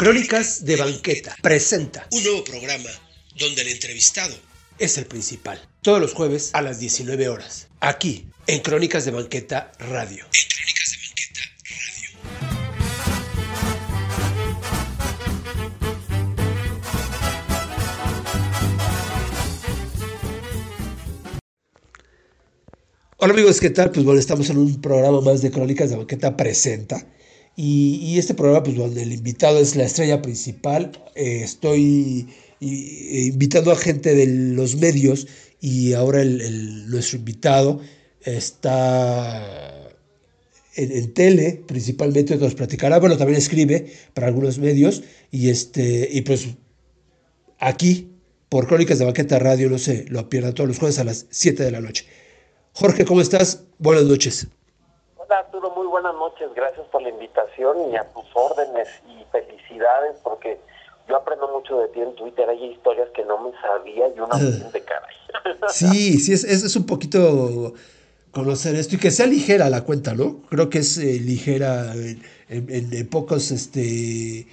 Crónicas de Banqueta presenta un nuevo programa donde el entrevistado es el principal. Todos los jueves a las 19 horas. Aquí, en Crónicas de Banqueta Radio. En Crónicas de Banqueta Radio. Hola amigos, ¿qué tal? Pues bueno, estamos en un programa más de Crónicas de Banqueta Presenta. Y, y este programa, pues donde el invitado es la estrella principal. Eh, estoy y, invitando a gente de los medios y ahora el, nuestro invitado está en, en, tele, principalmente nos platicará, bueno, también escribe para algunos medios y, este, y pues aquí, por Crónicas de Banqueta Radio, no sé, lo pierdan todos los jueves a las 7 de la noche. Jorge, ¿cómo estás? Buenas noches. Hola Arturo, buenas noches. Gracias por la invitación y a tus órdenes y felicidades porque yo aprendo mucho de ti en Twitter. Hay historias que no me sabía y una de caray. Sí, sí, es, es, es, un poquito conocer esto y que sea ligera la cuenta, ¿no? Creo que es eh, ligera en, en, en, pocos este,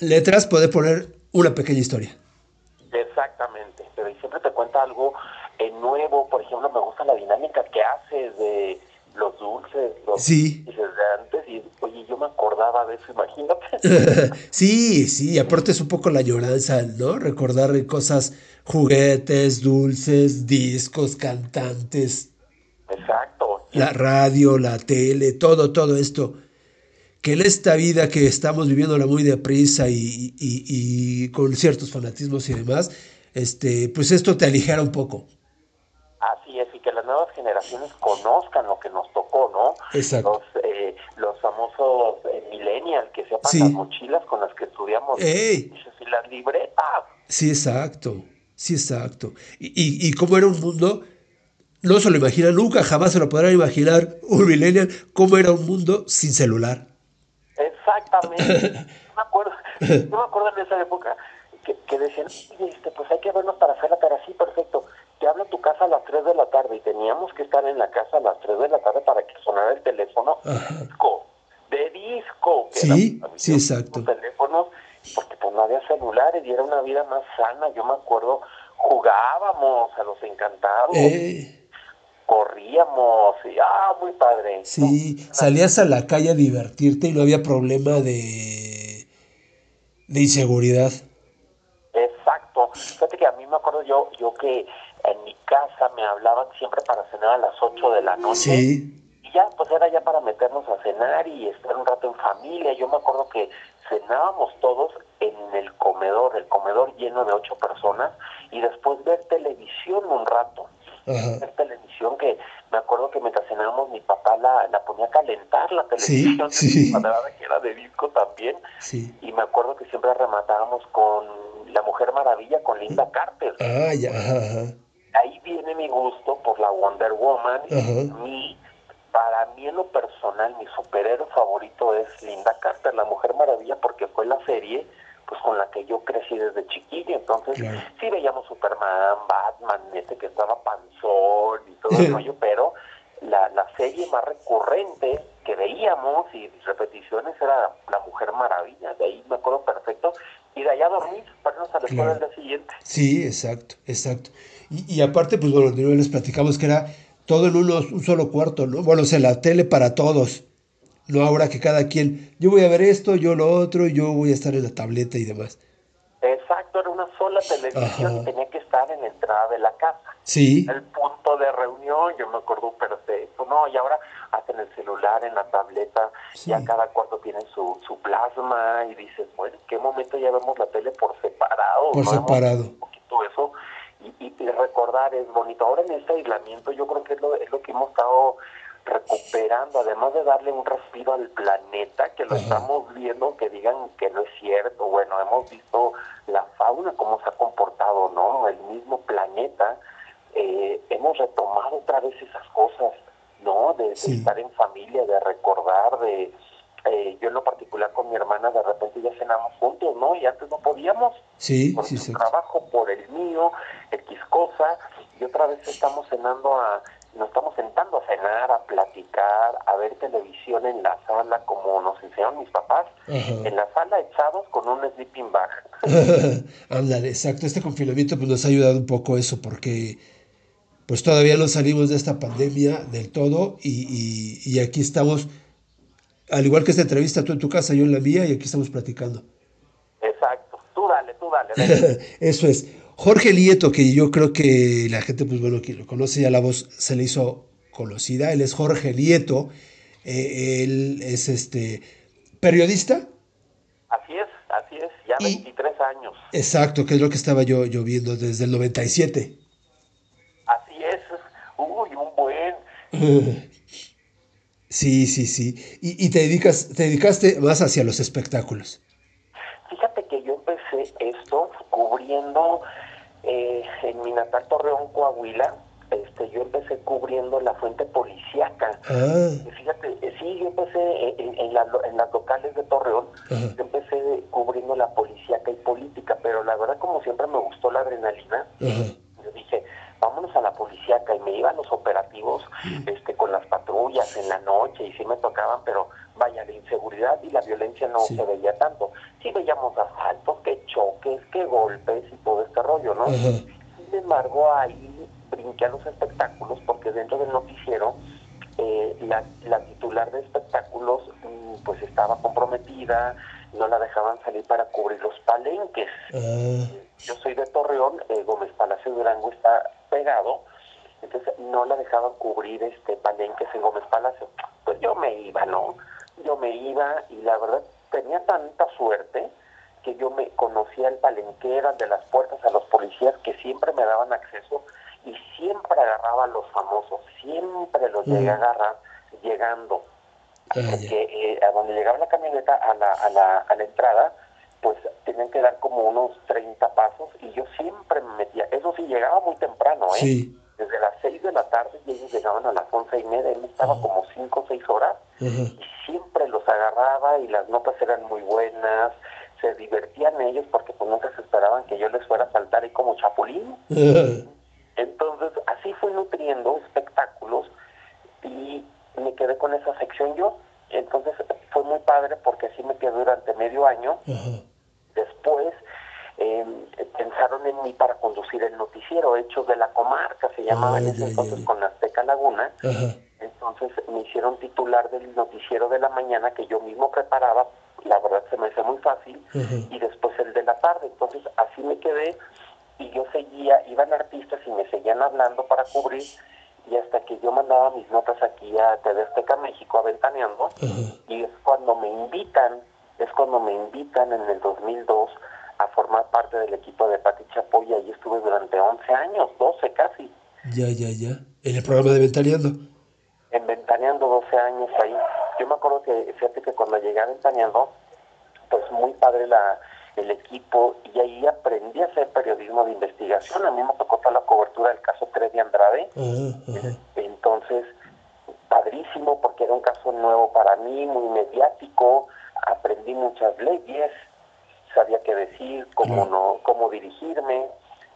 letras poder poner una pequeña historia. Exactamente, pero siempre te cuenta algo eh, nuevo. Por ejemplo, me gusta la dinámica que haces de los dulces, los sí. de antes. Y oye, yo me acordaba de eso, imagínate. sí, sí, aparte es un poco la lloranza, ¿no? Recordar cosas, juguetes, dulces, discos, cantantes. Exacto. La radio, la tele, todo, todo esto. Que en esta vida que estamos viviéndola muy deprisa y, y, y con ciertos fanatismos y demás, este, pues esto te aligera un poco. Así es, y que las nuevas generaciones conozcan lo que nos tocó, ¿no? Exacto. Los, eh, los famosos eh, millennials que sepan sí. las mochilas con las que estudiamos ¡Ey! y las libretas. Sí, exacto, sí, exacto. Y, y, y cómo era un mundo, no se lo imaginan nunca, jamás se lo podrán imaginar un millennial, cómo era un mundo sin celular. Exactamente. me acuerdo, no me acuerdo de esa época que, que decían, este, pues hay que vernos para hacer la tarea, sí, perfecto te habla tu casa a las 3 de la tarde y teníamos que estar en la casa a las 3 de la tarde para que sonara el teléfono Ajá. disco, de disco. Que sí, sí, exacto. teléfonos, porque pues no había celulares y era una vida más sana. Yo me acuerdo, jugábamos a los encantados. Eh. Corríamos, y ah, muy padre. Sí, no, salías a la calle a divertirte y no había problema de, de inseguridad. Exacto. Fíjate que a mí me acuerdo yo, yo que en mi casa me hablaban siempre para cenar a las 8 de la noche. Sí. Y ya, pues era ya para meternos a cenar y estar un rato en familia. Yo me acuerdo que cenábamos todos en el comedor, el comedor lleno de ocho personas, y después ver televisión un rato. Ajá. Ver televisión que me acuerdo que mientras cenábamos mi papá la, la ponía a calentar la televisión, sí, sí. que era de disco también. Sí. Y me acuerdo que siempre rematábamos con La Mujer Maravilla, con Linda Carter. Ah, ya, ajá ahí viene mi gusto por la Wonder Woman. Ajá. Mi, para mí en lo personal, mi superhéroe favorito es Linda Carter, la Mujer Maravilla, porque fue la serie pues con la que yo crecí desde chiquillo. Entonces, claro. sí veíamos Superman, Batman, este que estaba panzón y todo el rollo, pero la, la serie más recurrente que veíamos y repeticiones era La Mujer Maravilla. De ahí me acuerdo perfecto. Y de allá a dormir para irnos a la escuela claro. el día siguiente. Sí, exacto, exacto. Y, y aparte, pues bueno, les platicamos que era todo en uno, un solo cuarto, ¿no? Bueno, o sea, la tele para todos. No ahora que cada quien, yo voy a ver esto, yo lo otro, yo voy a estar en la tableta y demás. Exacto, era una sola televisión Ajá. y tenía que estar en la entrada de la casa. Sí. El punto de reunión, yo me acuerdo perfecto, ¿no? Y ahora hasta en el celular, en la tableta, Sí. ya cada cuarto tiene su, su plasma y dices, bueno, ¿en qué momento ya vemos la tele por separado? Por ¿no? separado. Un poquito eso y, y, y recordar es bonito. Ahora en este aislamiento yo creo que es lo, es lo que hemos estado recuperando, además de darle un respiro al planeta, que lo Ajá. estamos viendo, que digan que no es cierto, bueno, hemos visto la fauna, cómo se ha comportado, ¿no? El mismo planeta, eh, hemos retomado otra vez esas cosas, ¿no? De, de estar en familia, de recordar, de... Eh, yo en lo particular con mi hermana de repente ya cenamos juntos, ¿no? Y antes no podíamos, Sí, por sí, su sí. trabajo, por el mío, X cosa, y otra vez estamos cenando a, nos estamos sentando a cenar, a platicar, a ver televisión en la sala como nos enseñaron mis papás, en la sala echados con un sleeping bag. Ándale, exacto. Este confinamiento pues, nos ha ayudado un poco eso porque pues todavía no salimos de esta pandemia del todo y, y, y aquí estamos, al igual que esta entrevista, tú en tu casa, yo en la mía y aquí estamos platicando. Exacto. Tú dale, tú dale. dale. Eso es. Jorge Lieto, que yo creo que la gente, pues bueno, que lo conoce ya la voz se le hizo conocida. Él es Jorge Lieto. eh, él es este periodista. Así es, así es, ya Y- 23 años. Exacto, que es lo que estaba yo, yo viendo desde el 97. Así es. Uy, un buen. Sí, sí, sí. Y, y te dedicas, te dedicaste más hacia los espectáculos. Fíjate que yo empecé esto cubriendo eh, en mi natal Torreón, Coahuila. Este, yo empecé cubriendo la fuente policíaca. Ah, Fíjate, eh, sí, yo empecé en, en, la- en las locales de Torreón, yo empecé cubriendo la policíaca y política, pero la verdad como siempre me gustó la adrenalina, yo dije, vámonos a la policíaca y me iban los operativos este con las patrullas en la noche y sí me tocaban, pero vaya, la inseguridad y la violencia no Sí. se veía tanto. Sí veíamos asaltos, que choques, que golpes y todo este rollo, ¿no? Sin embargo, ahí brinqué a los espectáculos porque dentro del noticiero eh, la, la titular de espectáculos mm, pues estaba comprometida, no la dejaban salir para cubrir los palenques. Ah, Yo soy de Torreón, eh, Gómez Palacio Durango está pegado, entonces no la dejaban cubrir este palenques en Gómez Palacio. Pues yo me iba, ¿no? Yo me iba y la verdad tenía tanta suerte que yo me conocía el palenquera de las puertas a los policías que siempre me daban acceso y siempre agarraba a los famosos, siempre los Mm. llegué a agarrar llegando ah, porque eh, a donde llegaba la camioneta a la, a la, a la entrada, pues tenían que dar como unos 30 pasos y yo siempre me metía. Eso sí, llegaba muy temprano, ¿eh? Sí. Desde las 6 de la tarde y ellos llegaban a las once y media. Él estaba como 5 o 6 horas y siempre los agarraba y las notas eran muy buenas. Se divertían ellos porque pues nunca se esperaban que yo les fuera a saltar ahí como chapulín. Entonces, así fui nutriendo espectáculos y me quedé con esa sección yo. Entonces, fue muy padre porque así me quedé durante medio año. Después, eh, pensaron en mí para conducir el noticiero Hechos de la Comarca, se llamaba en ese entonces con Azteca Laguna. Ajá. Entonces me hicieron titular del noticiero de la mañana que yo mismo preparaba. La verdad se me hace muy fácil. Ajá. Y después el de la tarde. Entonces así me quedé y yo seguía, iban artistas y me seguían hablando para cubrir. Y hasta que yo mandaba mis notas aquí a TV Azteca México, aventaneando. Ajá. Y es cuando me invitan, es cuando me invitan en el 2002 a formar parte del equipo de Pati Chapoy. Y ahí estuve durante 11 años, 12 casi. Ya, ya, ya. En el programa de Ventaneando. en Ventaneando 12 años ahí. Yo me acuerdo que, fíjate que cuando llegué a Ventaneando, pues muy padre la, el equipo y ahí aprendí a hacer periodismo de investigación. A mí me tocó toda la cobertura del caso Trevi Andrade. Entonces, padrísimo porque era un caso nuevo para mí, muy mediático. Aprendí muchas leyes, sabía qué decir, cómo no, cómo dirigirme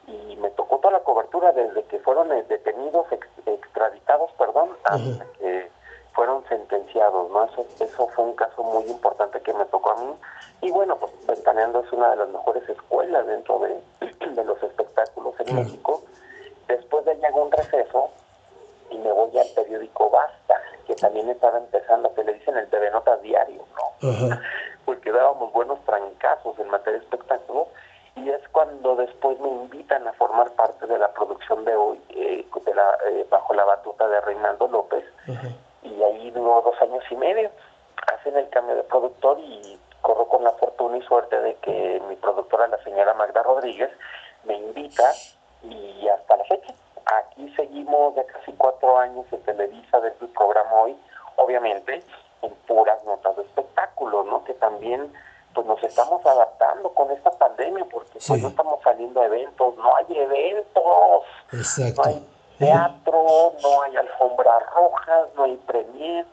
y me tocó toda la cobertura desde que fueron eh, detenidos, ex- extraditados, perdón, hasta que fueron sentenciados, ¿no? Eso, eso fue un caso muy importante que me tocó a mí. Y bueno, pues Ventaneando es una de las mejores escuelas dentro de, de los espectáculos en. México. Después de ahí hago un receso y me voy al periódico Basta, que también estaba empezando, que le dicen el TV Notas Diario, ¿no? Ajá. porque dábamos buenos trancazos en materia de espectáculo y es cuando después me invitan a formar parte de la producción de hoy eh, de la, eh, bajo la batuta de Reinaldo López Ajá. y ahí duró dos años y medio hacen el cambio de productor y corro con la fortuna y suerte de que mi productora la señora Magda Rodríguez me invita y hasta la fecha aquí seguimos ya casi cuatro años en Televisa desde el programa hoy obviamente en puras notas de espectáculo, ¿no? Que también pues nos estamos adaptando con esta pandemia porque Sí. pues no estamos saliendo a eventos, no hay eventos, Exacto. no hay teatro, no hay alfombras rojas, no hay premier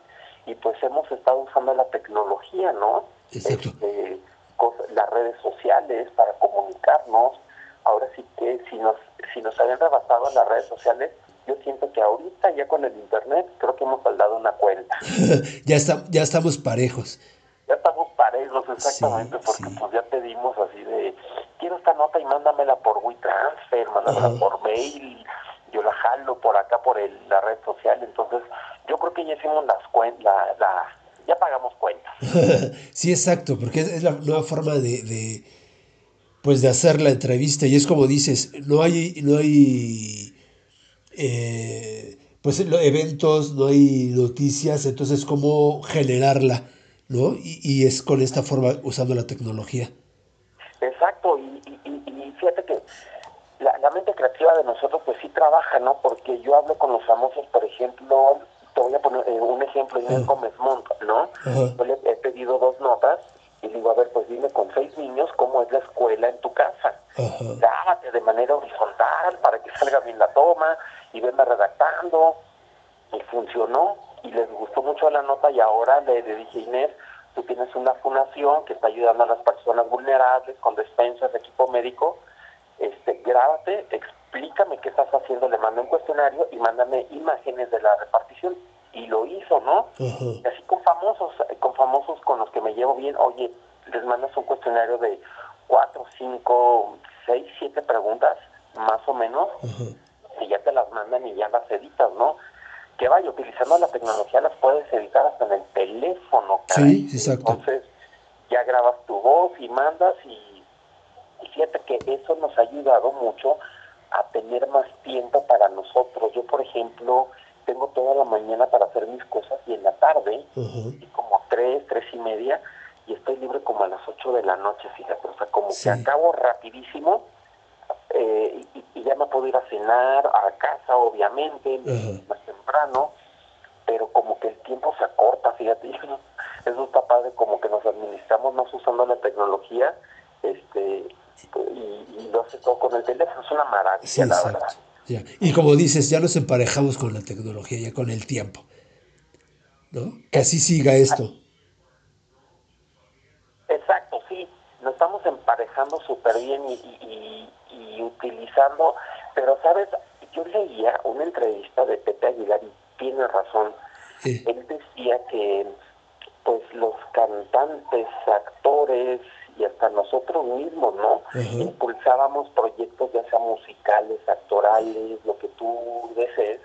y pues hemos estado usando la tecnología, ¿no? Exacto. Este, cosas- las redes sociales para comunicarnos. Ahora sí que si nos si nos habían rebasado en las redes sociales, yo siento que ahorita ya con el internet creo que hemos saldado una cuenta. ya, está, ya estamos parejos. Ya estamos parejos, exactamente, Sí, porque sí. pues ya pedimos así de, quiero esta nota y mándamela por WeTransfer, mándamela por mail, yo la jalo por acá por el, la red social, entonces yo creo que ya hicimos las cuentas, la, la, ya pagamos cuentas. sí, exacto, porque es, es la nueva forma de, de, pues de hacer la entrevista y es como dices, no hay, no hay eh, pues eventos, no hay noticias, entonces cómo generarla, ¿no? Y, y es con esta forma usando la tecnología. Exacto, y, y, y- fíjate que la, la mente creativa de nosotros pues sí trabaja, ¿no? Porque yo hablo con los famosos, por ejemplo, te voy a poner eh, un ejemplo, Inés Ajá. Gómez Montt, ¿no? Yo le he pedido dos notas y le digo, a ver, pues dime con seis niños cómo es la escuela en tu casa. Grábate de manera horizontal para que salga bien la toma y venme redactando. Y funcionó y les gustó mucho la nota y ahora le, le dije, Inés, tú tienes una fundación que está ayudando a las personas vulnerables con despensas de equipo médico. Este, grábate, explícame qué estás haciendo, le mandé un cuestionario y mándame imágenes de la repartición. Y lo hizo, ¿no? Y así con famosos, con famosos con los que me llevo bien, oye, les mandas un cuestionario de cuatro, cinco, seis, siete preguntas, más o menos, y ya te las mandan y ya las editas, ¿no? Que vaya, utilizando la tecnología las puedes editar hasta en el teléfono, Sí, exacto. Entonces, ya grabas tu voz y mandas y, y fíjate que eso nos ha ayudado mucho a tener más tiempo para nosotros. Yo, por ejemplo, tengo toda la mañana para hacer mis cosas y en la tarde, y como tres, tres y media, y estoy libre como a las ocho de la noche, fíjate, o sea, como Sí. que acabo rapidísimo eh, y, y ya me puedo ir a cenar a casa, obviamente, más temprano, pero como que el tiempo se acorta, fíjate, eso, eso está padre, como que nos administramos más usando la tecnología, este y, y lo hace todo con el teléfono, es una maravilla, Sí, la exacto. verdad. Ya. Y como dices, ya nos emparejamos con la tecnología, ya con el tiempo. ¿No? Que así siga esto. Exacto, sí, nos estamos emparejando súper bien y, y- y- y utilizando, pero sabes, yo leía una entrevista de Pepe Aguilar y tiene razón, él decía que pues los cantantes, actores y hasta nosotros mismos, ¿no? Impulsábamos proyectos ya sea musicales, actorales, lo que tú desees,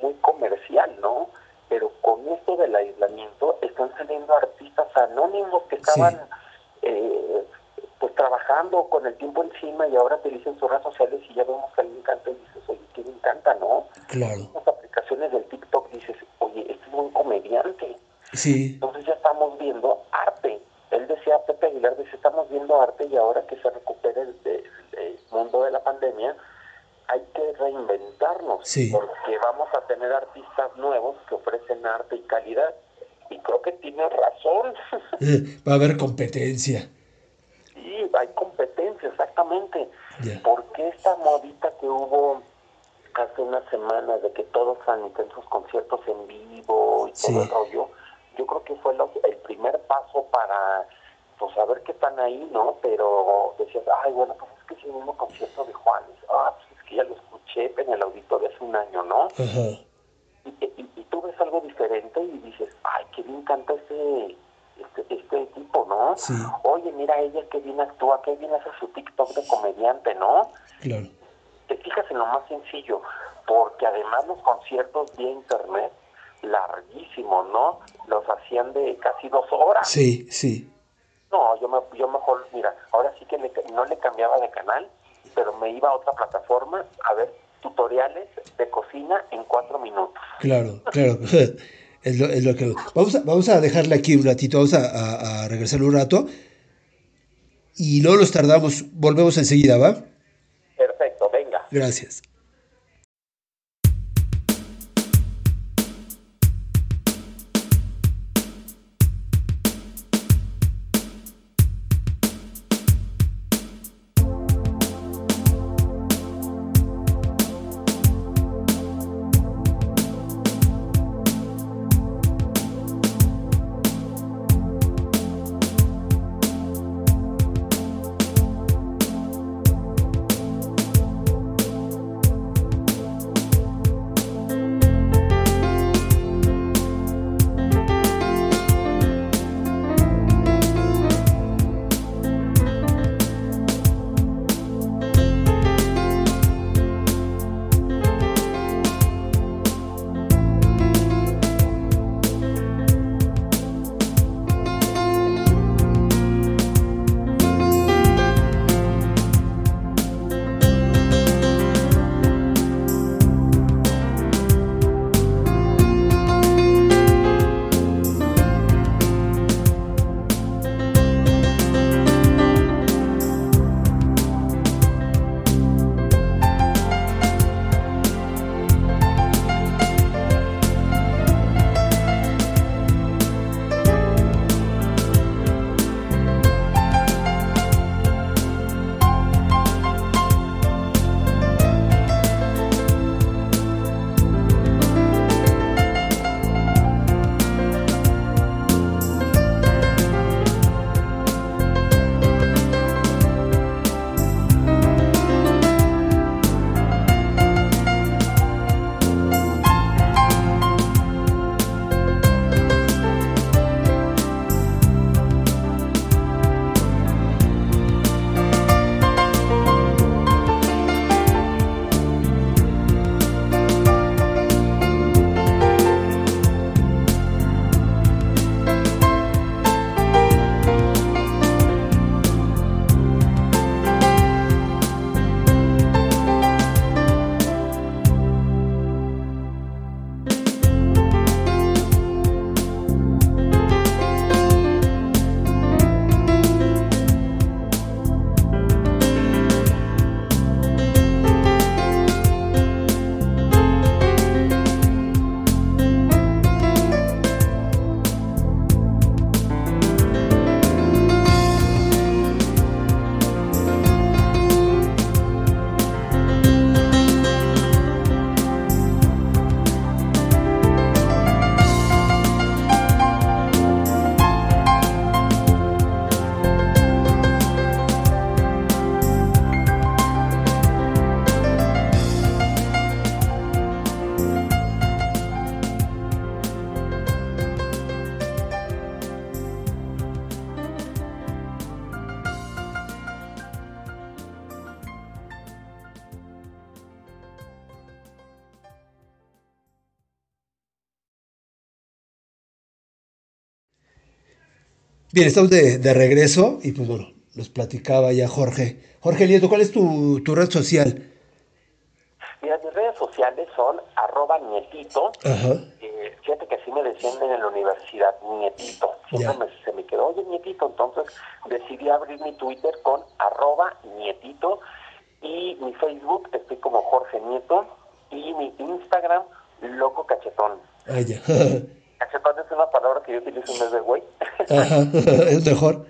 muy comercial, ¿no? Pero con esto del aislamiento están saliendo artistas anónimos que estaban eh, pues trabajando con el tiempo encima y ahora utilizan sus redes sociales y ya vemos que alguien canta y dices, oye, ¿quién encanta, no? claro. Las aplicaciones del TikTok dices, oye, este es un comediante. Sí, Entonces ya estamos viendo arte. Él decía, Pepe Aguilar dice, estamos viendo arte y ahora que se recupere el, el- el mundo de la pandemia, hay que reinventarnos. Sí. Porque vamos a tener artistas nuevos que ofrecen arte y calidad. Y creo que tiene razón. eh, va a haber competencia. sí, hay competencia, exactamente. Porque esta modita que hubo hace unas semanas de que todos transmiten sus conciertos en vivo y todo Sí. el rollo, yo creo que fue el primer paso para pues saber que están ahí, ¿no? Pero decías, ay, bueno, pues es que es el mismo concierto de Juanes. Ah, pues es que ya lo escuché en el auditorio hace un año, ¿no? Y- y tú ves algo diferente y dices, ay, qué bien canta este, este, este tipo, ¿no? Sí. Oye, mira ella qué bien actúa, qué bien hace su TikTok de comediante, ¿no? Claro. te fijas en lo más sencillo, porque además los conciertos vía internet, larguísimos, ¿no? Los hacían de casi dos horas. Sí, sí. No, yo, me, yo mejor, mira, ahora sí que le- no le cambiaba de canal, pero me iba a otra plataforma a ver tutoriales de cocina en cuatro minutos. Claro, claro. Es lo, es lo que... Vamos a, vamos a dejarle aquí un ratito, vamos a, a- a regresar un rato. Y no nos tardamos, volvemos enseguida, ¿va? Perfecto, venga. Gracias. Bien, estamos de, de regreso y pues bueno, nos platicaba ya Jorge. Jorge Nieto, ¿cuál es tu, tu red social? Mira, mis redes sociales son arroba nietito. Ajá. Eh, fíjate que así me decían en la universidad, nietito. Siempre me- se me quedó, oye, nietito. Entonces decidí abrir mi Twitter con arroba nietito. Y mi Facebook, estoy como Jorge Nieto. Y mi Instagram, loco cachetón. Ah, ya. Cachetón es una palabra que yo utilizo en vez de güey. Ajá, es mejor.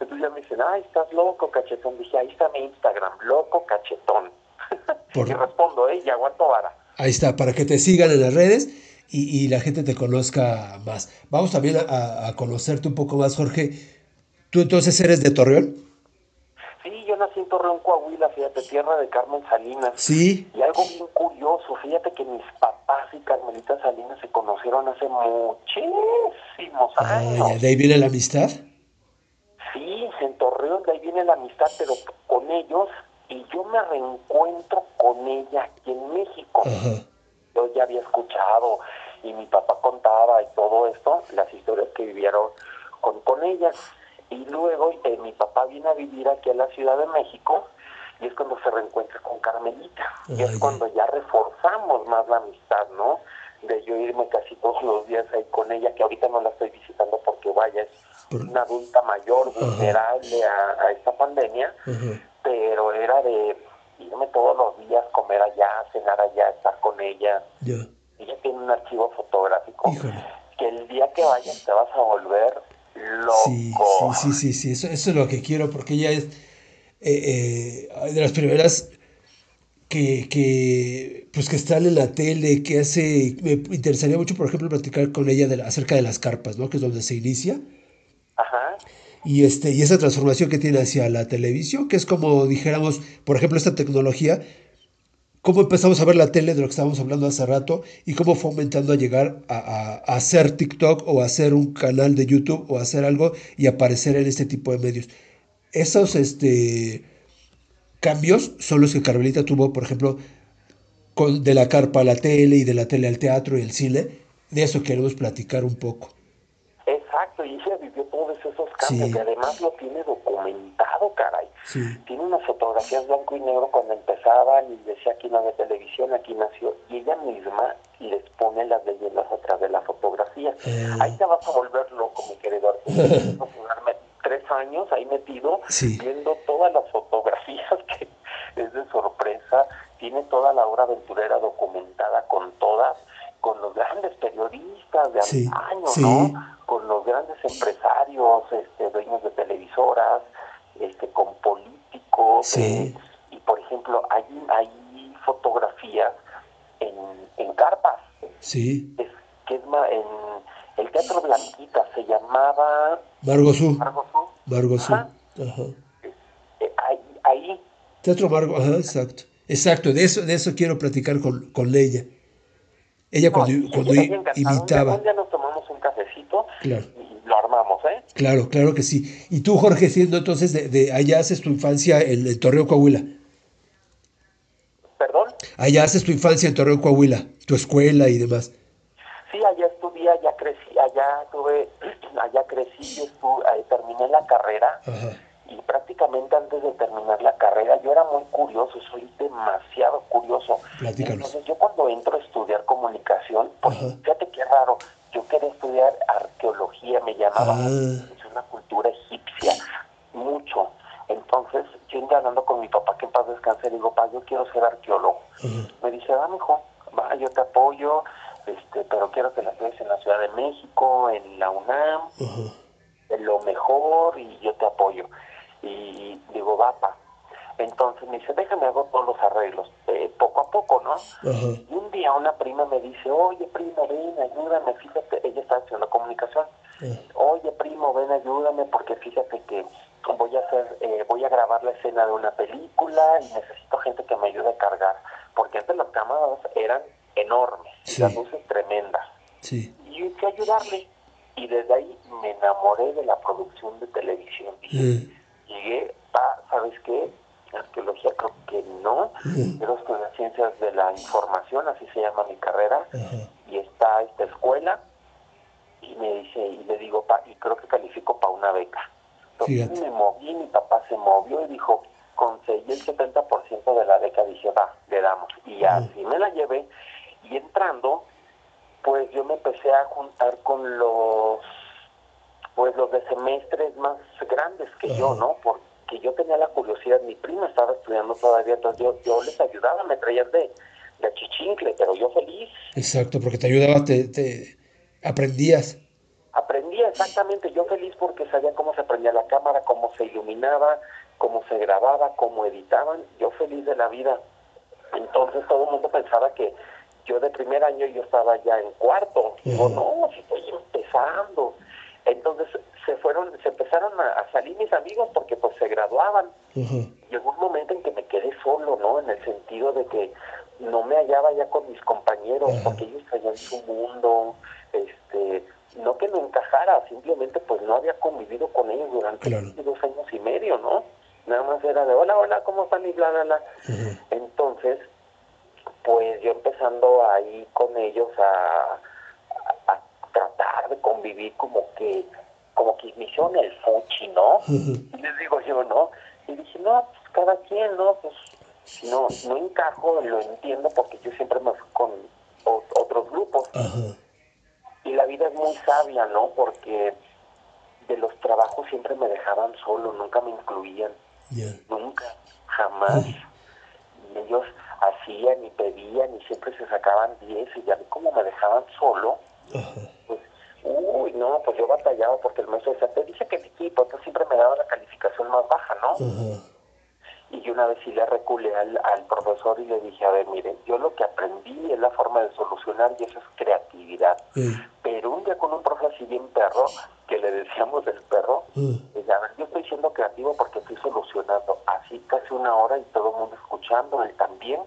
Entonces ya me dicen, ay, estás loco, cachetón. Dije, ahí está mi Instagram, loco, cachetón. Por- Y respondo, ¿eh? Y aguanto vara. Ahí está, para que te sigan en las redes y, y la gente te conozca más. Vamos también a, a conocerte un poco más, Jorge. ¿Tú entonces eres de Torreón? Nací en Torreón, Coahuila, fíjate, tierra de Carmen Salinas. Sí. Y algo bien curioso, fíjate que mis papás y Carmelita Salinas se conocieron hace muchísimos Ah, años. ya, de ahí viene la amistad. Sí, en Torreón, de ahí viene la amistad, pero con ellos, y yo me reencuentro con ella aquí en México. Ajá. Yo ya había escuchado, y mi papá contaba y todo esto, las historias que vivieron con, con ella. Y luego eh, mi papá viene a vivir aquí a la Ciudad de México, y es cuando se reencuentra con Carmelita. y es cuando ya reforzamos más la amistad, ¿no? De yo irme casi todos los días ahí con ella, que ahorita no la estoy visitando porque vaya, es una adulta mayor, vulnerable a, a esta pandemia, Ajá. pero era de irme todos los días, comer allá, cenar allá, estar con ella. Ya. Ella tiene un archivo fotográfico Híjole. que el día que vayas te vas a volver loco. Sí, sí, sí, sí, sí. Eso, eso es lo que quiero porque ella es eh, eh, de las primeras que, que, pues que están en la tele, que hace, me interesaría mucho, por ejemplo, platicar con ella de la- acerca de las carpas, ¿no? Que es donde se inicia. Ajá. Y, este, y esa transformación que tiene hacia la televisión, que es como dijéramos, por ejemplo, esta tecnología, cómo empezamos a ver la tele de lo que estábamos hablando hace rato y cómo fue aumentando a llegar a, a- hacer TikTok o hacer un canal de YouTube o hacer algo y aparecer en este tipo de medios. Esos este, cambios son los que Carmelita tuvo, por ejemplo, con, de la carpa a la tele y de la tele al teatro y el cine. De eso queremos platicar un poco. Y ella vivió todos esos cambios Sí. y además lo tiene documentado, caray. Sí. Tiene unas fotografías blanco y negro cuando empezaban y decía aquí no había televisión, aquí nació, y ella misma les pone las leyendas atrás de la fotografía. Ah. Ahí te vas a volver loco, mi querido Arturo. Tres años ahí metido, Sí. viendo todas las fotografías que es de sorpresa. Tiene toda la obra aventurera documentada con todas, con los grandes periodistas de Sí, antaño, sí. ¿no? Con los grandes empresarios, este, dueños de televisoras, este, con políticos. Sí. eh, y por ejemplo, hay, hay fotografías en, en carpas, Sí. es, que es ma- en el Teatro Blanquita, se llamaba. Ajá. Ajá. Eh, ahí, ahí Teatro exacto. Exacto, de eso, de eso quiero platicar con, con ella. Ella cuando, No, cuando día- imitaba. Un día nos tomamos un cafecito Claro. y lo armamos, ¿eh? Claro, claro que sí. Y tú, Jorge, siendo entonces de, de allá haces tu infancia en, en Torreón, Coahuila. ¿Perdón? Allá haces tu infancia en Torreón, Coahuila, tu escuela y demás. Sí, allá estudié, allá crecí, allá tuve, allá crecí, yo estuve, ahí terminé la carrera Ajá. Y prácticamente antes de terminar la carrera yo era muy curioso, soy demasiado curioso. Platícanos. Entonces yo cuando entro a estudiar comunicación, pues Ajá. fíjate qué raro, yo quería estudiar arqueología, me llamaba Ah. es una cultura egipcia, mucho. Entonces yo indagando con mi papá, que en paz descanse, le digo, papá, yo quiero ser arqueólogo. Ajá. Me dice, va, mijo, va, yo te apoyo, este, pero quiero que la estudies en la Ciudad de México, en la UNAM, Ajá. lo mejor, y yo te apoyo. Y digo, va, pa. Entonces me dice, déjame hago todos los arreglos, eh, poco a poco, ¿no? Y un día una prima me dice, oye, primo, ven, ayúdame, fíjate, ella está haciendo comunicación. Ajá. Oye, primo, ven, ayúdame, porque fíjate que voy a hacer, eh, voy a grabar la escena de una película y necesito gente que me ayude a cargar, porque antes las cámaras eran enormes, Sí. las luces tremendas, Sí. y hay que ayudarle. Y desde ahí me enamoré de la producción de televisión. Eh, llegué a, ¿sabes qué? Arqueología creo que no, Ujú. quiero estudiar ciencias de la información, así se llama mi carrera, y está esta escuela, y me dice, y le digo, pa, y creo que califico para una beca. Entonces me moví, mi papá se movió y dijo, conseguí el 70% de la beca, dije, va, le damos. Y así me la llevé. Y entrando, pues yo me empecé a juntar con los, pues los de semestres más grandes que yo. ¿no? Porque yo tenía la curiosidad, mi prima estaba estudiando todavía, entonces yo, yo les ayudaba, me traían de, de achichincle, pero yo feliz. Exacto, porque te ayudaba, te, te aprendías. Aprendía exactamente, yo feliz porque sabía cómo se prendía la cámara, cómo se iluminaba, cómo se grababa, cómo editaban, yo feliz de la vida. Entonces todo el mundo pensaba que yo de primer año yo estaba ya en cuarto. Digo, Ujú. no, si estoy empezando. Entonces se fueron, se empezaron a, salir mis amigos porque pues se graduaban. Ajá. Llegó un momento en que me quedé solo, ¿no? En el sentido de que no me hallaba ya con mis compañeros, porque ellos traían su mundo, este, no que no encajara, simplemente pues no había convivido con ellos durante Claro. dos años y medio, ¿no? Nada más era de hola, hola, ¿cómo están? Y bla, bla, bla. Entonces, pues yo empezando ahí con ellos a tratar de convivir como que, como que me hicieron el fuchi, ¿no? Y les digo yo, ¿no? Y dije, no, pues cada quien, ¿no? Pues no, no encajo, lo entiendo porque yo siempre me fui con otros grupos. Y la vida es muy sabia, ¿no? Porque de los trabajos siempre me dejaban solo, nunca me incluían, nunca, jamás. Ellos hacían y pedían y siempre se sacaban 10 y ya vi cómo me dejaban solo, Ajá. pues, uy, no, pues yo batallaba porque el maestro decía, te dije que el equipo, entonces siempre me daba la calificación más baja, ¿no? Ajá. Y yo una vez sí le reculé al, al profesor y le dije, a ver, miren, yo lo que aprendí es la forma de solucionar y eso es creatividad. Pero un día con un profe así bien perro, que le decíamos el perro, a ver, yo estoy siendo creativo porque estoy solucionando. Así casi una hora y todo el mundo escuchando, él también.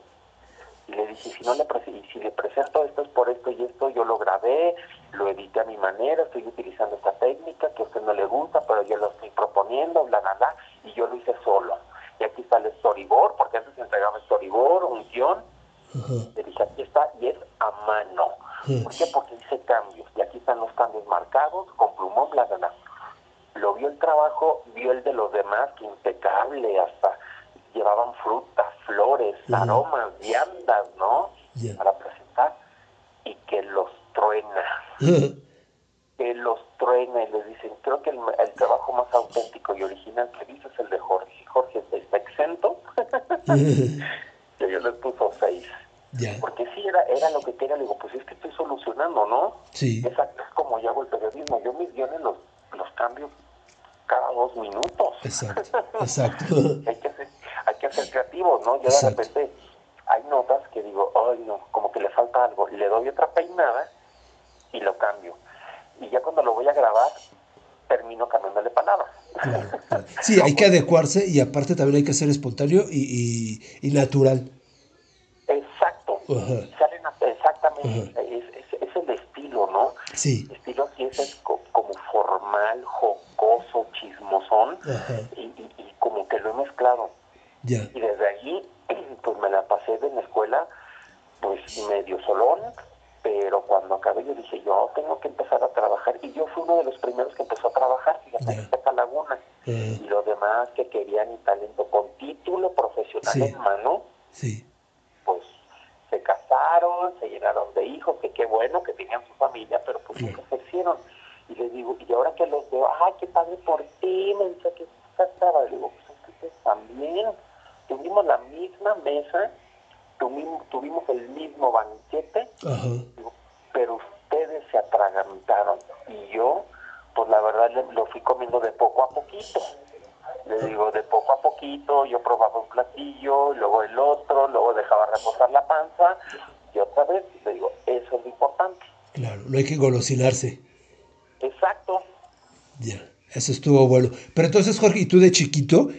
Y le dije, si no le y si le presento esto es por esto y esto, yo lo grabé, lo edité a mi manera, estoy utilizando esta técnica que a usted no le gusta, pero yo lo estoy proponiendo, bla, bla, bla, y yo lo hice solo. Y aquí está el storyboard, porque antes se entregaba storyboard, un guion, le dije, aquí está, y es a mano. ¿Por qué? Porque hice cambios, y aquí están los cambios marcados, con plumón, bla, bla, bla. Lo vio el trabajo, vio el de los demás, que impecable, hasta llevaban frutas, flores, aromas, viandas, ¿no? Para presentar, y que los truena, que los truena, y les dicen, creo que el, el trabajo más auténtico y original que viste es el de Jorge. Jorge está exento, que yo les puso seis. Ya. Porque sí, era, era lo que quería. Le digo, pues es que estoy solucionando, ¿no? Sí. Exacto, es como yo hago el periodismo. Yo mis guiones los, los cambio cada dos minutos. Exacto. Exacto. hay, que ser, hay que ser creativos, ¿no? Yo de repente hay notas que digo, ay, no, como que le falta algo. Le doy otra peinada y lo cambio. Y ya cuando lo voy a grabar, termino cambiándole palabras. Claro, claro. Sí, hay que adecuarse y aparte también hay que ser espontáneo y, y, y natural. Exacto. Salen exactamente. Es, es, es el estilo, ¿no? Sí. estilo sí es es como formal, jocoso, chismosón, y, y- y como que lo he mezclado. Y desde allí, pues me la pasé en la escuela, pues medio solón, pero cuando acabé yo dije, yo tengo que empezar a trabajar, y yo fui uno de los primeros que empezó a trabajar, fíjate, Ya. en esta laguna. Ajá. Y los demás que querían y talento con título profesional Sí. en mano, Sí. pues se casaron, se llenaron de hijos, que qué bueno que tenían su familia, pero pues Claro. nunca ejercieron. Y les digo, y ahora que los veo, ay, qué padre por ti, me dice que casaba. Le digo, pues es que ustedes también tuvimos la misma mesa, tuvimos, tuvimos el mismo banquete, Ajá. digo, pero ustedes se atragantaron. Y yo, pues la verdad, le- lo fui comiendo de poco a poquito. Le digo, de poco a poquito, yo probaba un platillo, luego el otro, luego dejaba reposar la panza, y otra vez, le digo, eso es lo importante. Claro. No hay que golosinarse. Exacto. Ya. Eso estuvo bueno. Pero entonces, Jorge, ¿y tú de chiquito?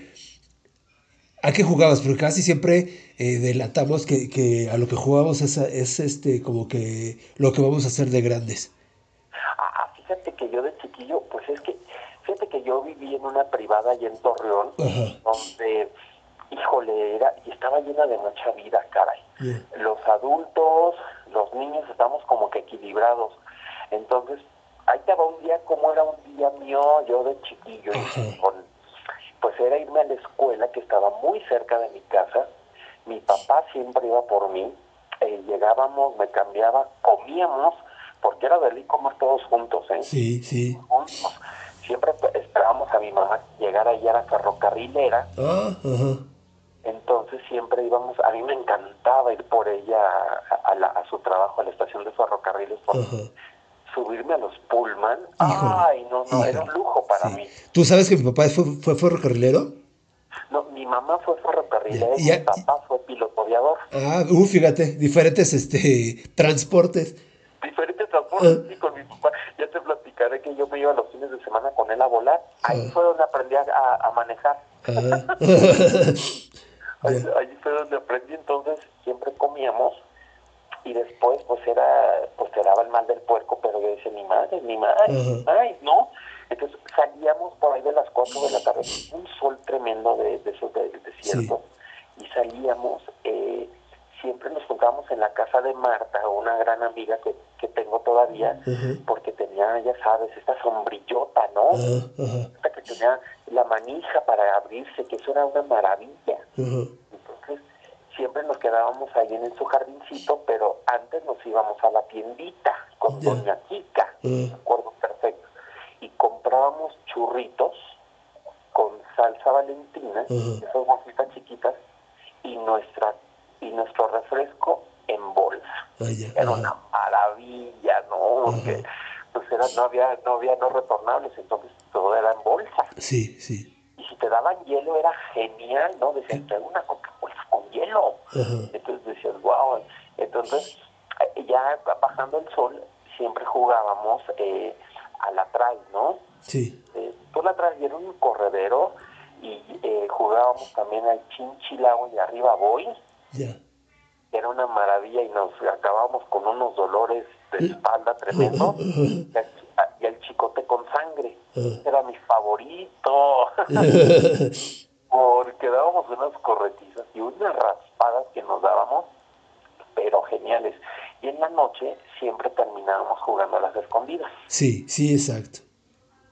¿A qué jugabas? Porque casi siempre eh, delatamos que, que a lo que jugamos es, es este como que lo que vamos a hacer de grandes. Ah, fíjate que yo de chiquillo, pues es que, fíjate que yo viví en una privada allá en Torreón, Ajá. donde, híjole, era, y estaba llena de mucha vida, caray. Los adultos, los niños estamos como que equilibrados. Entonces, ahí va un día como era un día mío, yo de chiquillo, Ajá. con, pues era irme a la escuela que estaba muy cerca de mi casa. Mi papá siempre iba por mí. eh, llegábamos, me cambiaba, comíamos, porque era de ir comer todos juntos, ¿eh? Sí, sí. Juntos. Siempre esperábamos a mi mamá llegar allá a la ferrocarrilera. Ah. Entonces siempre íbamos, a mí me encantaba ir por ella a, a la- a su trabajo, a la estación de ferrocarriles, por Ajá. Subirme a los Pullman. Híjole, Ay, no, no, era un lujo para Sí. mí. ¿Tú sabes que mi papá fue, fue ferrocarrilero? No, mi mamá fue ferrocarrilera Ya, y mi papá fue piloto aviador. Ah, uh, fíjate, diferentes este, transportes. Diferentes transportes Ah. con mi papá. Ya te platicaré que yo me iba los fines de semana con él a volar. Ahí Ah. fue donde aprendí a, a- a manejar. Ah. Ahí fue donde aprendí, entonces siempre comíamos y después pues era, pues te daba el mal del puerco, pero yo decía, mi madre, mi madre, mi madre, ¿no? Entonces salíamos por ahí de las 4 de la tarde, un sol tremendo de, de esos del desierto, y salíamos, eh, siempre nos juntábamos en la casa de Marta, una gran amiga que, que tengo todavía, porque tenía, ya sabes, esta sombrillota, ¿no? Ajá, Esta que tenía la manija para abrirse, que eso era una maravilla. Siempre nos quedábamos ahí en su jardincito, pero antes nos íbamos a la tiendita con. Doña Kika, Ah. me acuerdo perfecto, y comprábamos churritos con salsa valentina, Ajá. esas bolsitas chiquitas, y nuestra y nuestro refresco en bolsa. Ah, Era una maravilla, ¿no? Porque Ajá. pues era, no había no había no retornables, entonces todo era en bolsa Sí, sí. y si te daban hielo era genial, ¿no? Decían, una con hielo. Ajá. Entonces decías, wow. Entonces, ya bajando el sol, siempre jugábamos eh, a la trail, ¿no? Sí. Eh, tú la traes y era un corredero y eh, jugábamos también al chinchilagua y arriba voy. Ya. Era una maravilla y nos acabábamos con unos dolores de espalda tremendo. Y al, y al chicote con sangre. Era mi favorito. porque dábamos unas corretizas y unas raspadas que nos dábamos, pero geniales. Y en la noche siempre terminábamos jugando a las escondidas. Sí, sí, exacto.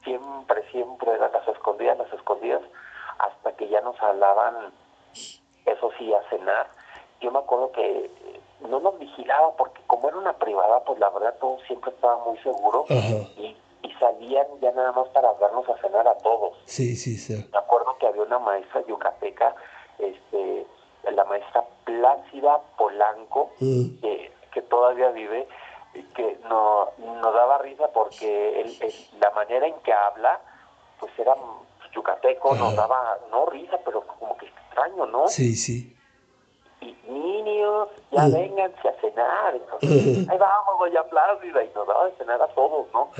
Siempre, siempre eran las escondidas, las escondidas, hasta que ya nos hablaban, eso sí, a cenar. Yo me acuerdo que eh, no nos vigilaba porque como era una privada, pues la verdad todo siempre estaba muy seguro Ajá. y, y salían ya nada más para darnos a cenar a todos. Sí, sí, sí. Me acuerdo que había una maestra yucateca, este, la maestra Plácida Polanco, Mm. que, que todavía vive, que no, nos daba risa porque el- el- la manera en que habla, pues era yucateco, nos daba, no risa, pero como que extraño, ¿no? Sí, sí. Y niños, ya Mm. vénganse a cenar. Entonces, ahí vamos, doña Plácida, y nos daba de cenar a todos, ¿no?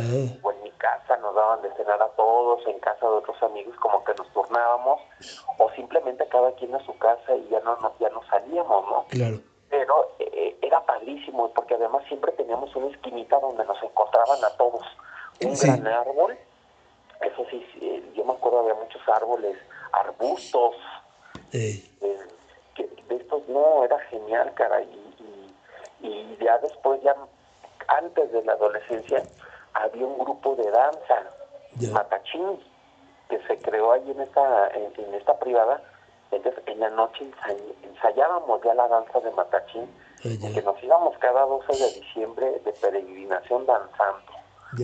O en mi casa nos daban de cenar a todos, en casa de otros amigos como que nos turnábamos, o simplemente cada quien a su casa y ya no, no- ya no salíamos, ¿no? claro. Pero eh, era padrísimo, porque además siempre teníamos una esquinita donde nos encontraban a todos. Un Sí. gran árbol, eso sí, sí, eh, yo me acuerdo había muchos árboles, arbustos, Eh, eh, que de estos no, era genial, cara, y, y, y ya después, ya antes de la adolescencia, había un grupo de danza, Ya. Matachín, que se creó ahí en esta, en, en esta privada, entonces en la noche ensay- ensayábamos ya la danza de Matachín, Ah, ya. porque nos íbamos cada 12 de diciembre de peregrinación danzando.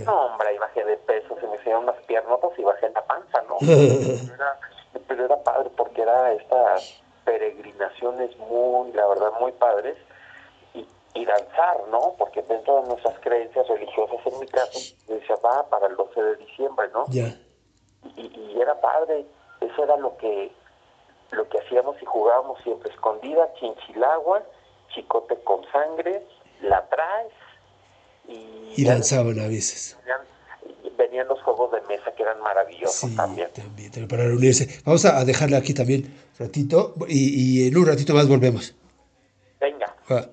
No, hombre, ahí bajé de peso, se me hicieron unas piernotas y bajé la panza, ¿no? Pero era, pero era padre porque era estas peregrinaciones muy, la verdad, muy padres y, y danzar, ¿no? Porque dentro de nuestras creencias religiosas, en mi caso, decía, va para el 12 de diciembre, ¿no? ya. Y, y era padre, eso era lo que lo que hacíamos y jugábamos siempre, escondida, chinchilagua, chicote con sangre, la traes y, Y danzaban a veces. Venían los juegos de mesa que eran maravillosos Sí, también. también, también para reunirse. Vamos a a dejarla aquí también ratito y, y en un ratito más volvemos. Venga. Va.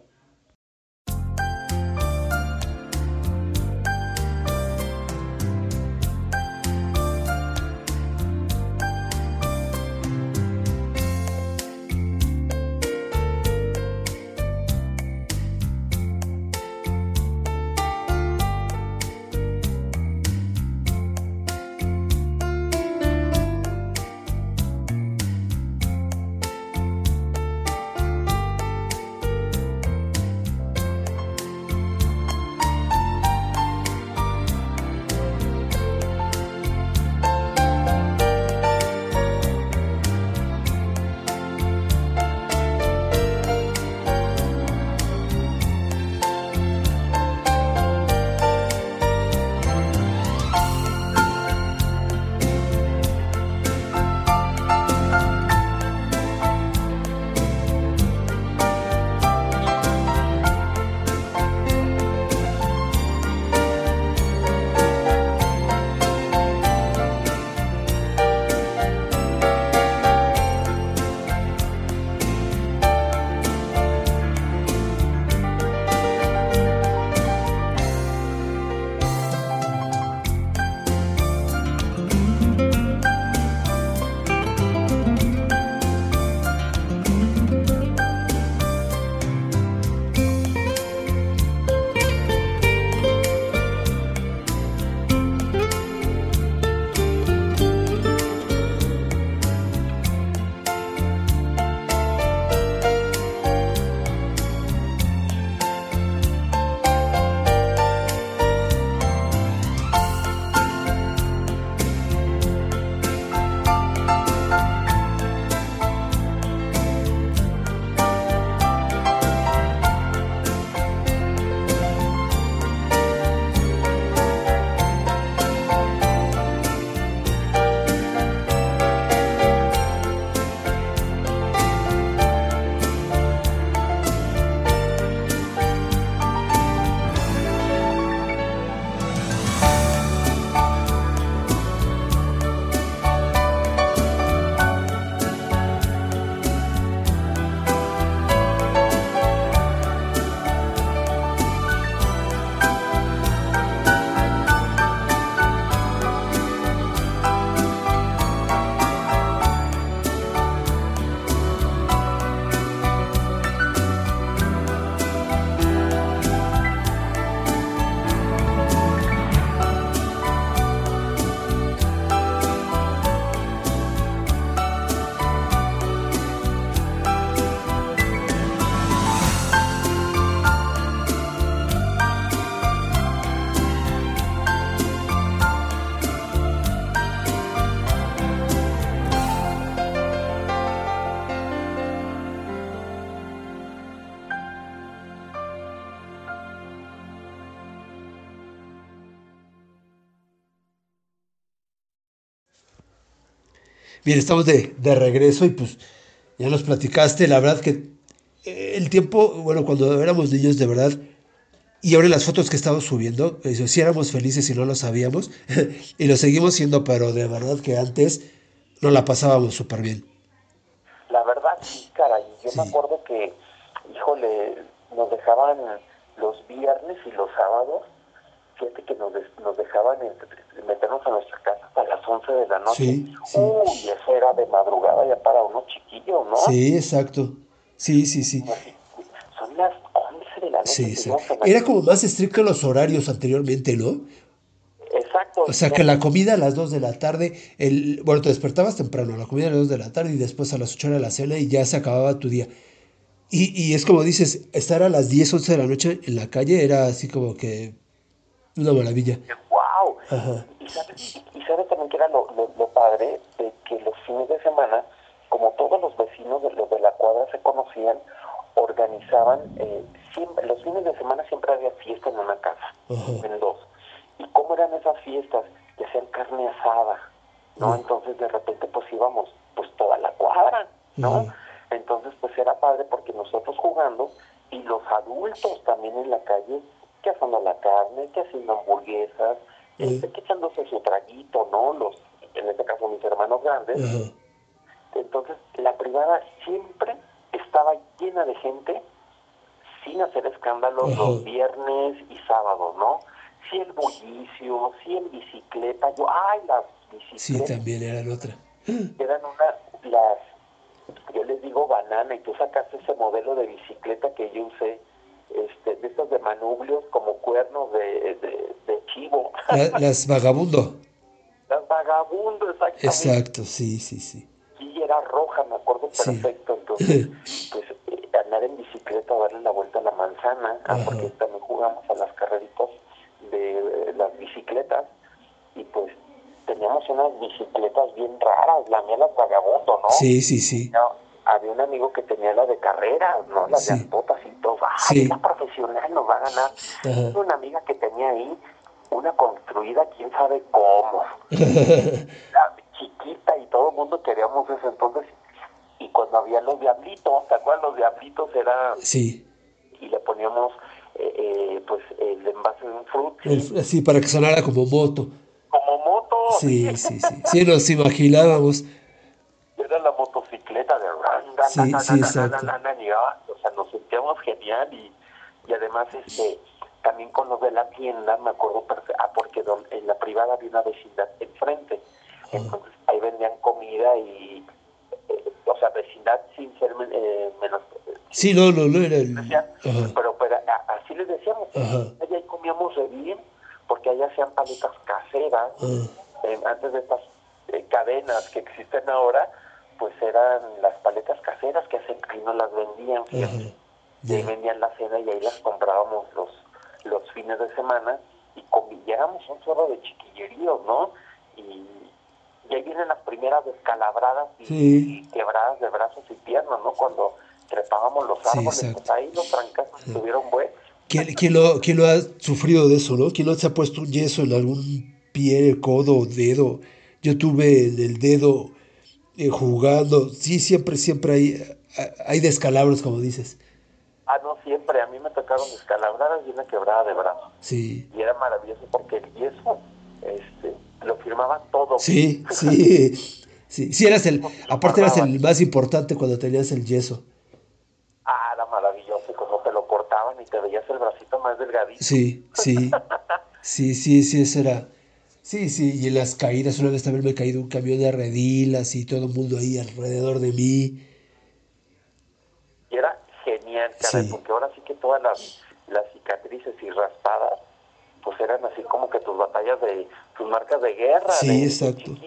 Bien, estamos de, de regreso y pues ya nos platicaste, la verdad que eh, el tiempo, bueno, cuando éramos niños de verdad, y ahora las fotos que estamos subiendo, eso, sí éramos felices y no lo sabíamos, y lo seguimos siendo, pero de verdad que antes no la pasábamos súper bien. La verdad, sí, caray. Yo Sí. me acuerdo que, híjole, nos dejaban los viernes y los sábados, fíjate que nos, des- nos dejaban meternos a nuestra casa hasta las 11 de la noche. Sí, sí. Uy, eso era de madrugada ya para unos chiquillos, ¿no? Sí, exacto. Sí, sí, sí. Así, Son las 11 de la noche. Sí, sí. Era como más estricto los horarios anteriormente, ¿no? Exacto. O sea, que la comida a las 2 de la tarde, el, bueno, te despertabas temprano, la comida a las 2 de la tarde y después a las 8 era la cena y ya se acababa tu día. Y, y es como dices, estar a las 10, 11 de la noche en la calle era así como que una maravilla. ¡Wow! Ajá. Y sabes, y sabes también que era lo, lo, lo padre de que los fines de semana, como todos los vecinos de los de la cuadra se conocían, organizaban, eh, siempre, los fines de semana siempre había fiesta en una casa, Ajá. en dos. ¿Y cómo eran esas fiestas? Que hacían carne asada, ¿no? Entonces de repente pues íbamos pues toda la cuadra, ¿no? Entonces pues era padre porque nosotros jugando y los adultos también en la calle que asando la carne, que haciendo hamburguesas, este, que echándose su traguito, ¿no? Los, en este caso mis hermanos grandes. Entonces la privada siempre estaba llena de gente sin hacer escándalos los viernes y sábados, ¿no? Si el bullicio, si en bicicleta, yo, ay, las Sí, bicicletas también eran otra. eran una, las, yo les digo banana, y tú sacaste ese modelo de bicicleta que yo usé, este, de estos de manubrios como cuernos de, de, de chivo, La- las vagabundo. las vagabundo, exactamente. Exacto, sí, sí, sí. Y era roja, me acuerdo Sí. perfecto, entonces, pues eh, andar en bicicleta, darle la vuelta a la manzana, ah, porque también jugamos a las carreritas de eh, las bicicletas, y pues teníamos unas bicicletas bien raras, la mía las vagabundo, ¿no? Sí, sí, sí. No, había un amigo que tenía la de carreras, ¿no? Las Sí. de botas y todo. ¡Ay, Sí. la profesional nos va a ganar! Ajá. Una amiga que tenía ahí, una construida, quién sabe cómo. La chiquita y todo el mundo queríamos eso entonces. Y cuando había los diablitos, ¿te acuerdas? Los diablitos era... Sí. Y le poníamos, eh, eh, pues, el envase de un fruit. El- sí, para que sonara como moto. Como moto. Sí, sí, sí. Sí, nos imaginábamos. Era la motocicleta de ran, ran, Sí, sí, y, ah, o sea, nos sentíamos genial y, y además este también con los de la tienda me acuerdo perfecto, ah, porque don- en la privada había una vecindad enfrente, entonces ahí vendían comida y eh, o sea vecindad sin ser eh, menos Sí, no, no, no era el. pero, pero a- así les decíamos, Ajá. allá ahí comíamos re bien, porque allá hacían paletas caseras, Ah, eh, antes de estas eh, cadenas que existen ahora, pues eran las paletas caseras que hacen, ahí no las vendían, fíjate. ajá. Y ahí vendían la cena y ahí las comprábamos los, los fines de semana y convivíamos un chorro de chiquilleríos, ¿no? Y, y ahí vienen las primeras descalabradas y, Sí. y quebradas de brazos y piernas, ¿no? Cuando trepábamos los Sí, árboles, exacto. pues ahí los trancazos estuvieron buenos. ¿Quién, quién lo, quién lo ha sufrido de eso, no? ¿Quién no se ha puesto un yeso en algún pie, codo, dedo? Yo tuve en el dedo eh, jugando. Sí, siempre, siempre hay, hay descalabros, como dices. Ah, no, siempre. A mí me tocaron descalabradas y una quebrada de brazos. Sí, y era maravilloso porque el yeso este, lo firmaba todo. sí, sí. Sí, sí, eras el. Aparte, eras el más importante cuando tenías el yeso. Ah, era maravilloso y como te lo cortaban y te veías el bracito más delgadito. Sí, sí. Sí, sí, sí, eso era. Sí, sí, y en las caídas, una vez también me he caído un camión de redilas y todo el mundo ahí alrededor de mí. Y era genial, caray, Sí. porque ahora sí que todas las, las cicatrices y raspadas, pues eran así como que tus batallas de, tus marcas de guerra. Sí, de- exacto.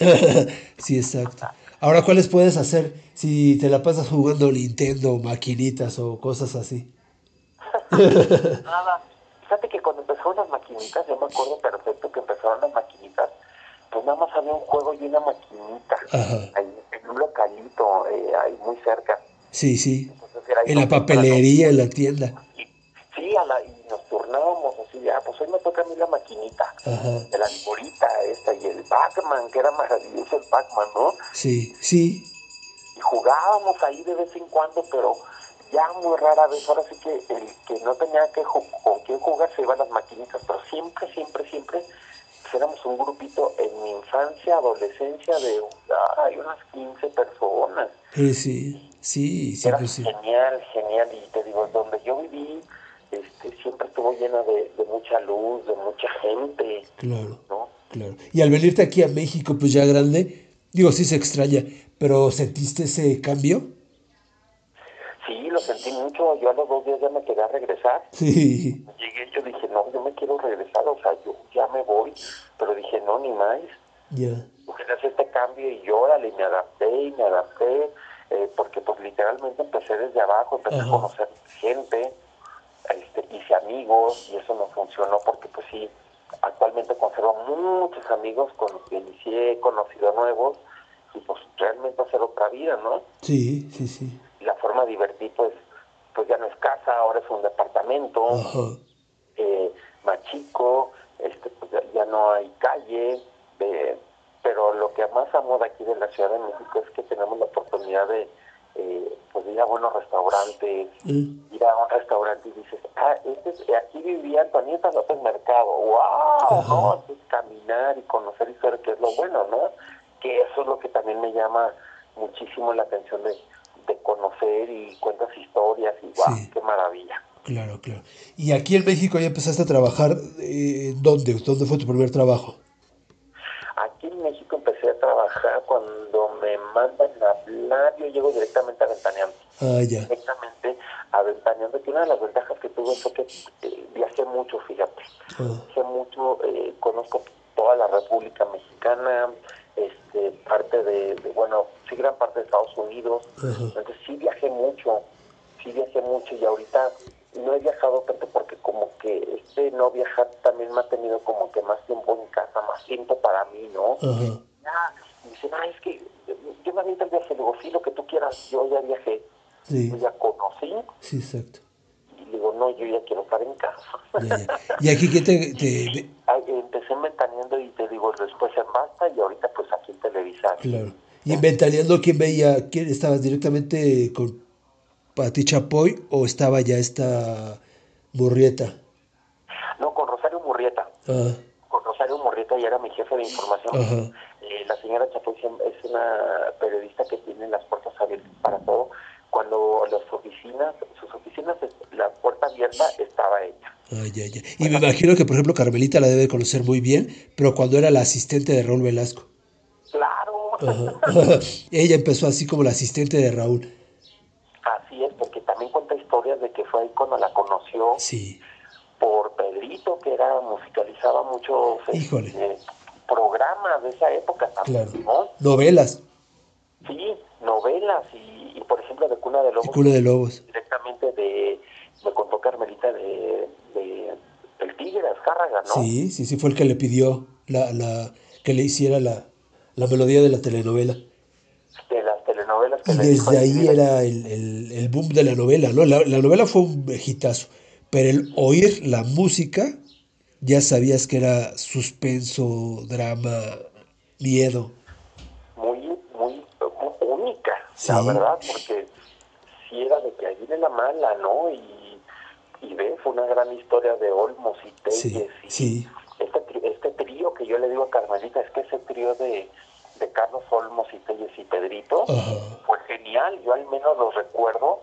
sí, exacto. Ahora, ¿cuáles puedes hacer si te la pasas jugando Nintendo, maquinitas o cosas así? Nada. Fíjate que cuando empezaron las maquinitas, yo me acuerdo perfecto que empezaron las maquinitas, pues nada más había un juego y una maquinita. Ahí, en un localito, eh, ahí muy cerca. Sí, sí. Entonces En la papelería, en la tienda. Y- Sí, a la, y nos turnábamos así, ya, pues hoy me toca a mí la maquinita, Ajá. de la liborita esta y el Pac-Man, que era maravilloso el Pac-Man, ¿no? Sí, sí. Y jugábamos ahí de vez en cuando, pero ya muy rara vez, ahora sí que el que no tenía que con quién jugar se iba a las maquinitas, pero siempre, siempre, siempre pues, éramos un grupito en mi infancia, adolescencia de ay, unas 15 personas. Sí, sí, Era siempre sí. genial, genial, y te digo, donde yo viví, este, siempre estuvo llena de, de mucha luz, de mucha gente, Claro, ¿no? claro. Y al venirte aquí a México, pues ya grande, digo, sí se extraña, pero ¿sentiste ese cambio? Sí, lo sentí mucho, yo a los dos días ya me quería regresar. Sí, Llegué, yo dije, no, yo me quiero regresar, o sea, yo ya me voy, pero dije, no, ni más. ya. Mujer, hace este cambio y órale, y me adapté y me adapté, eh, porque pues literalmente empecé desde abajo, empecé Ajá. a conocer gente, este, hice amigos y eso no funcionó porque pues sí, actualmente conservo muchos amigos con los que inicié, conocido nuevos y pues realmente hacer otra vida, ¿no? Sí, sí, sí. La forma de divertir pues, pues ya no es casa, ahora es un departamento eh, más chico, este, pues ya, ya no hay calle, eh, pero lo que más amo de aquí de la Ciudad de México es que tenemos la oportunidad de, eh, pues, de ir a buenos restaurantes, ir a un restaurante y dices, ah, este es- aquí vivía Antonieta López Mercado, wow. ¿no? Entonces, caminar y conocer historia, que es lo bueno, ¿no? Que eso es lo que también me llama muchísimo la atención de, de conocer y cuentas historias y wow, Sí. qué maravilla. Claro, claro. Y aquí en México ya empezaste a trabajar, eh, ¿dónde? ¿Dónde fue tu primer trabajo? Aquí en México empecé a trabajar cuando me mandan a hablar, yo llego directamente a Ventaneando, Ah, ya. directamente a Ventaneando, que una de las ventajas que tuve fue que eh, viajé mucho, fíjate, Ah, viajé mucho, eh, conozco toda la República Mexicana, este, parte de, de, bueno, sí gran parte de Estados Unidos, entonces sí viajé mucho, sí viajé mucho y ahorita no he viajado tanto porque como que este no viajar también me ha tenido como que más tiempo en casa, más tiempo para mí, ¿no? Ya, y dicen, ah, es que yo me aviento el viaje, digo, sí, lo que tú quieras, yo ya viajé, Sí, yo ya conocí, sí, exacto. y digo, no, yo ya quiero estar en casa. Ya, ya. ¿Y aquí qué te, te- Ay, Empecé ventaneando y te digo, después en Basta y ahorita Claro. Y en Ventaneando, ¿quién veía? ¿Quién estabas directamente con Pati Chapoy o estaba ya esta Murrieta? No, con Rosario Murrieta. Ah, Con Rosario Murrieta ya era mi jefe de información. Ajá. Eh, la señora Chapoy es una periodista que tiene las puertas abiertas para todo. Cuando las oficinas, sus oficinas, la puerta abierta estaba ella. ah, ya, ya. Y me imagino que, por ejemplo, Carmelita la debe conocer muy bien, pero cuando era la asistente de Raúl Velasco. Claro, Ajá. Ella empezó así como la asistente de Raúl. así es, porque también cuenta historias de que fue ahí cuando la conoció Sí, por Pedrito, que era musicalizaba muchos este, programas de esa época también, claro. ¿no? Novelas, Sí, novelas y, y, por ejemplo de Cuna de de Lobos Cuna de Lobos. directamente de me contó Carmelita de, de el Tigre Azcárraga, ¿no? Sí, sí, sí, fue el que le pidió la, la, que le hiciera la, la melodía de la telenovela. De las telenovelas que Y desde ahí era el, el, el boom de la novela, ¿no? La, la novela fue un hitazo, pero el oír la música, ya sabías que era suspenso, drama, miedo. muy, muy, muy única, Sí. la verdad, porque si era de que ahí viene la mala, ¿no? Y, y ve, fue una gran historia de Olmos y Telles. Sí, y sí. Este, este trío que yo le digo a Carmelita, es que ese trío de, de Carlos Olmos y Telles y Pedrito fue genial, yo al menos los recuerdo,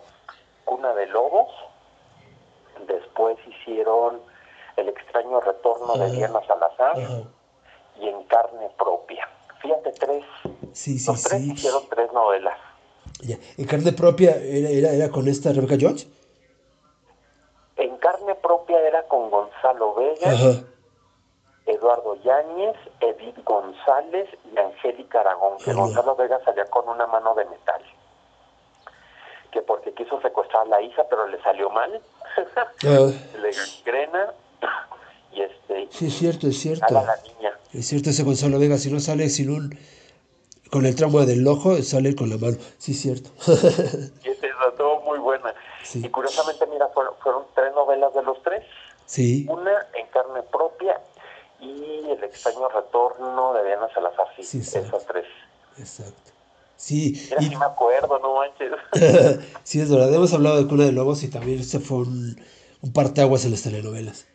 Cuna de Lobos, después hicieron El extraño retorno de. Diana Salazar y En carne propia. Fíjate, tres, Sí, sí, los tres sí. hicieron tres novelas. Ya. En carne propia era, era, era con esta Rebecca Jones. En carne propia era con Gonzalo Vega. Eduardo Yáñez, Edith González y Angélica Aragón, que. Gonzalo Vega salía con una mano de metal. Que porque quiso secuestrar a la hija, pero le salió mal. Ah, le gangrena y este sí, es cierto, es cierto. a la niña. Es cierto, ese Gonzalo Vega, si no sale sin un. con el tramo del ojo, sale con la mano. Sí, es cierto. Y esa estuvo muy buena. Sí. Y curiosamente, mira, fueron, fueron tres novelas de los tres. sí. Una en carne propia y El extraño retorno de Diana Salazar. Sí, Sí, esas tres. Exacto. Sí, Mira, y, sí me acuerdo, no manches. sí, es verdad. Hemos hablado de Cuna de Lobos y también este fue un, un parteaguas en las telenovelas.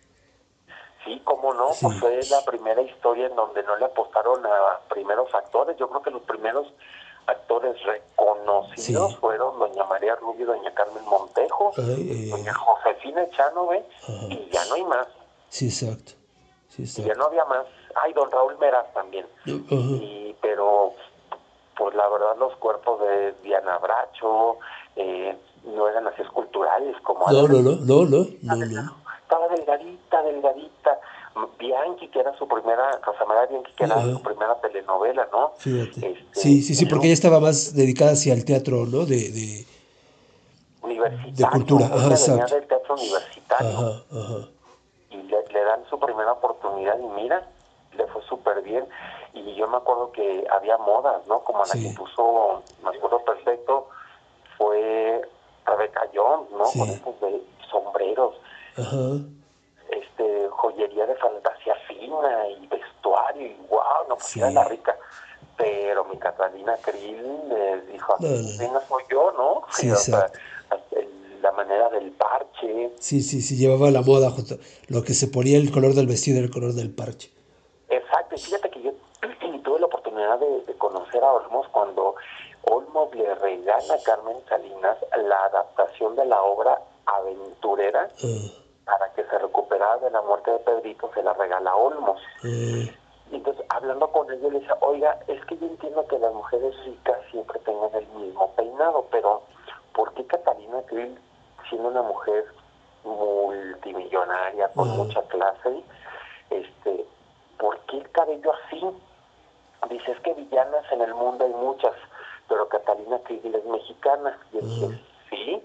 Sí, cómo no, Sí. pues fue la primera historia en donde no le apostaron a primeros actores. Yo creo que los primeros actores reconocidos Sí. fueron doña María Rubio doña Carmen Montejo, Ay, eh, doña Josefina Echanove, Ajá. y ya no hay más, sí, exacto. Sí, y ya no había más. Ay, don Raúl Meraz también. Ajá. Y, pero, pues la verdad, los cuerpos de Diana Bracho eh, no eran así esculturales como No, no, no, no, no, no, no. Estaba delgadita, delgadita. Bianchi, que era su primera, Rosa María Bianchi, que era Ajá. su primera telenovela, ¿no? Fíjate. Este, Sí, sí, sí, porque ella estaba más dedicada hacia el teatro, ¿no? De, de... Universitario. de cultura, ella ajá, venía exacto. del teatro universitario. Ajá, ajá. y le, le dan su primera oportunidad y mira, le fue súper bien. Y yo me acuerdo que había modas, ¿no? Como la Sí. que puso, me acuerdo perfecto, fue Rebeca Jones, ¿no? Sí. Con esos de sombreros, Ajá. este joyería de fantasía fina y vestuario y wow, no, pues Sí. era la rica. Pero mi Catalina Krill le dijo, No, no, soy yo, ¿no? Sí, o sea, la manera del parche, Sí, sí, sí, llevaba la moda, junto- lo que se ponía el color del vestido era el color del parche. Exacto, y fíjate que yo tuve la oportunidad de, de conocer a Olmos cuando Olmos le regala a Carmen Salinas la adaptación de la obra Aventurera Ah, para que se recuperara de la muerte de Pedrito, se la regala a Olmos. Y entonces, hablando con ella, le decía, oiga, es que yo entiendo que las mujeres ricas siempre tengan el mismo peinado, pero ¿por qué Catalina Krill, siendo una mujer multimillonaria, con mucha clase, este, ¿por qué el cabello así? Dice, es que villanas en el mundo hay muchas, pero Catalina Krill es mexicana. Yo dije, sí.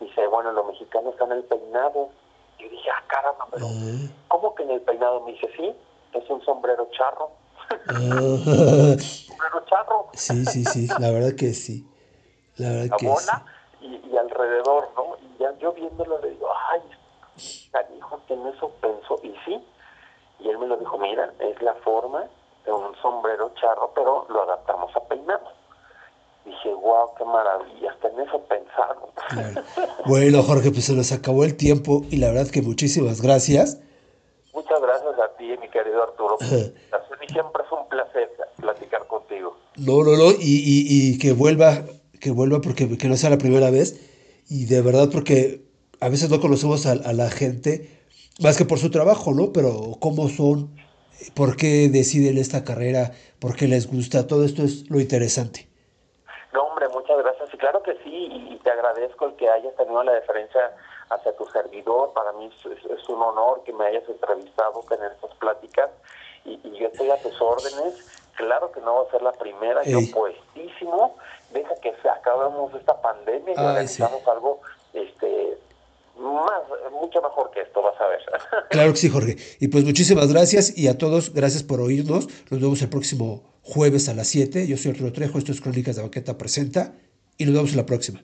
Dice, bueno, lo mexicano está en el peinado. Yo dije, ah, caramba, pero ah, ¿cómo que en el peinado? Me dice, sí, es un sombrero charro. sombrero charro, Sí, sí, sí, la verdad que sí. La verdad que sí. y, y alrededor, ¿no? Ya yo viéndolo le digo, ay, canijo, que en eso pensó. Y sí, y él me lo dijo, mira, es la forma de un sombrero charro, pero lo adaptamos a peinado. Dije, wow, qué maravilla, hasta en eso pensaron. Claro. Bueno, Jorge, pues se nos acabó el tiempo y la verdad que muchísimas gracias. Muchas gracias a ti, mi querido Arturo. Y siempre es un placer platicar contigo. No, no, no, y, y, y que vuelva, que vuelva porque que no sea la primera vez. Y de verdad, porque a veces no conocemos a, a la gente más que por su trabajo, ¿no? Pero cómo son, por qué deciden esta carrera, por qué les gusta, todo esto es lo interesante. No, hombre, muchas gracias. Y claro que sí, y te agradezco el que hayas tenido la deferencia hacia tu servidor. Para mí es, un honor que me hayas entrevistado, tener estas pláticas. Y, y yo estoy a tus órdenes. Claro que no va a ser la primera, yo puestísimo. Deja que se acabemos esta pandemia y Ay, organizamos algo este más mucho mejor que esto, vas a ver. Claro que sí, Jorge. Y pues muchísimas gracias y a todos, gracias por oírnos. Nos vemos el próximo jueves a las 7. Yo soy Arturo Trejo, esto es Crónicas de Baqueta Presenta y nos vemos en la próxima.